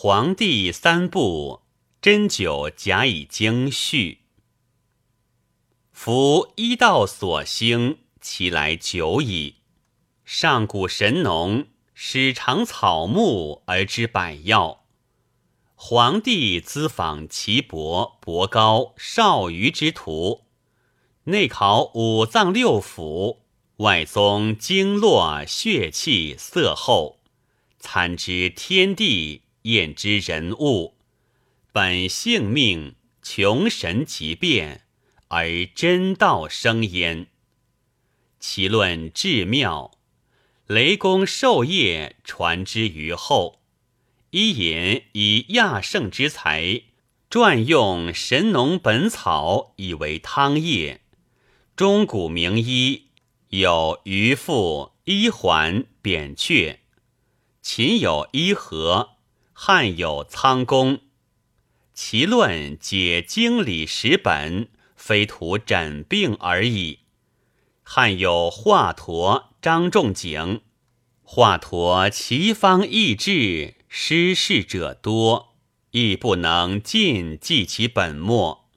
黄帝三部，针灸甲乙经序。夫医道所兴，其来久矣。上古神农始尝草木而知百药。黄帝咨访岐伯、伯高、少虞之徒，内考五脏六腑，外综经络、血气、色候，参知天地。验之人物，本性命穷神极变，而真道生焉。其论至妙，雷公授业传之于后。伊尹以亚圣之才，撰用《神农本草》，以为汤液。中古名医有渔父、医环、扁鹊，秦有医和。汉有仓公，其论解经理实本，非图诊病而已。汉有华佗、张仲景，华佗其方易志，失事者多，亦不能尽记其本末。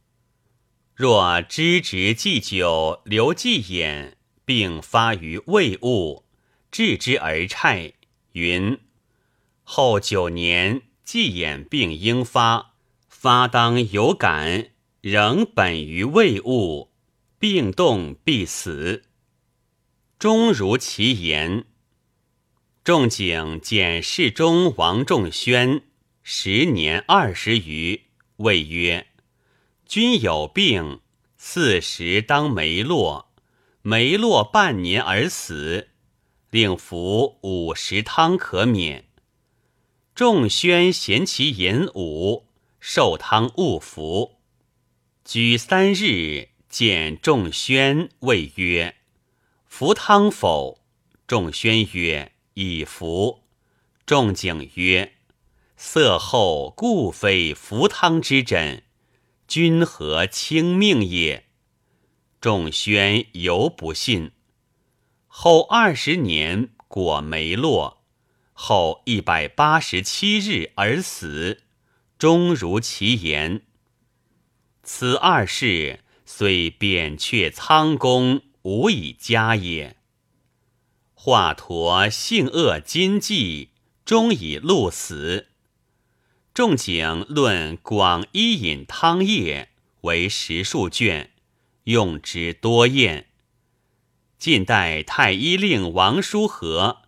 若知直祭酒，留祭眼，并发于胃物，治之而虿，云。后九年，既眼病应发，发当有感，仍本于未物，病动必死。终如其言。仲景见世中王仲宣，时年二十余，谓曰：“君有病，四时当梅落，梅落半年而死，令服五十汤可免。”仲宣嫌其言武，受汤勿服。居三日，见仲宣，谓曰：“服汤否？”仲宣曰：“已服。”仲景曰：“色后故非服汤之诊，君何轻命也？”仲宣犹不信。后二十年，果没落。后一百八十七日而死，终如其言。此二事虽扁鹊、仓公无以加也。华佗性恶今计，终以戮死。仲景论广医饮汤液为十数卷，用之多验。晋代太医令王叔和。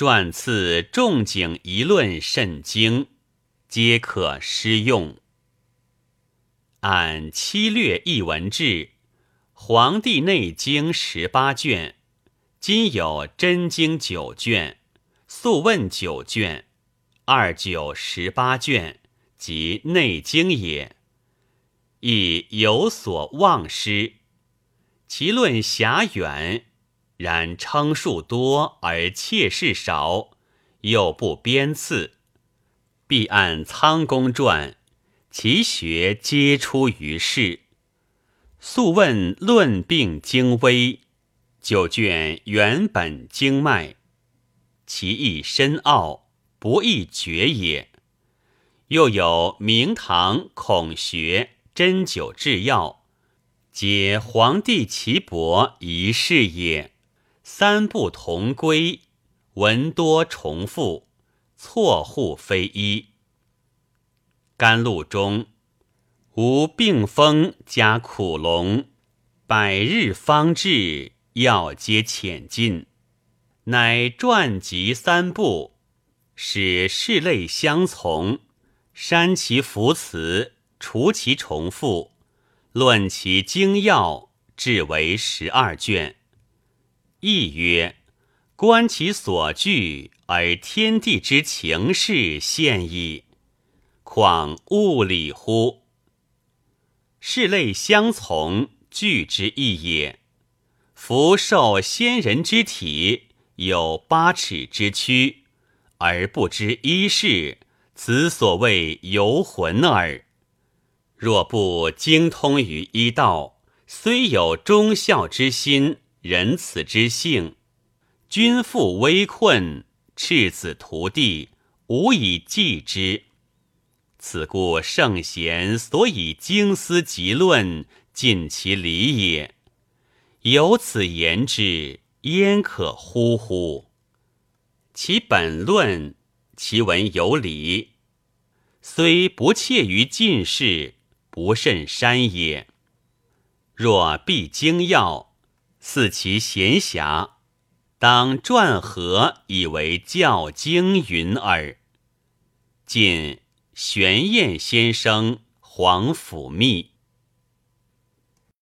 撰次仲景一论甚精，皆可施用。按七略一文志，《黄帝内经》十八卷，今有真经九卷，素问九卷，二九十八卷，即内经也。亦有所忘失，其论狭远。然称数多而切事少，又不编次，必按仓公传，其学皆出于世。素问论病精微，九卷原本经脉，其意深奥，不易决也。又有明堂孔学针灸治药，皆黄帝岐伯一事也。三不同归，文多重复，错互非一。甘露中无病风加苦龙，百日方治，药皆浅尽。乃传集三部，使事类相从，删其浮词，除其重复，论其精要，至为十二卷。亦曰：观其所惧，而天地之情势现矣。况物理乎？是类相从，惧之意也。夫受先人之体，有八尺之躯，而不知一事，此所谓游魂耳。若不精通于医道，虽有忠孝之心。仁慈之性，君父危困，赤子屠弟，无以济之，此故圣贤所以经思极论，尽其理也。有此言之，焉可乎乎？其本论，其文有理，虽不切于进士，不甚山也。若必精要，似其闲暇，当撰合以为教经云耳。近玄晏先生黄甫密。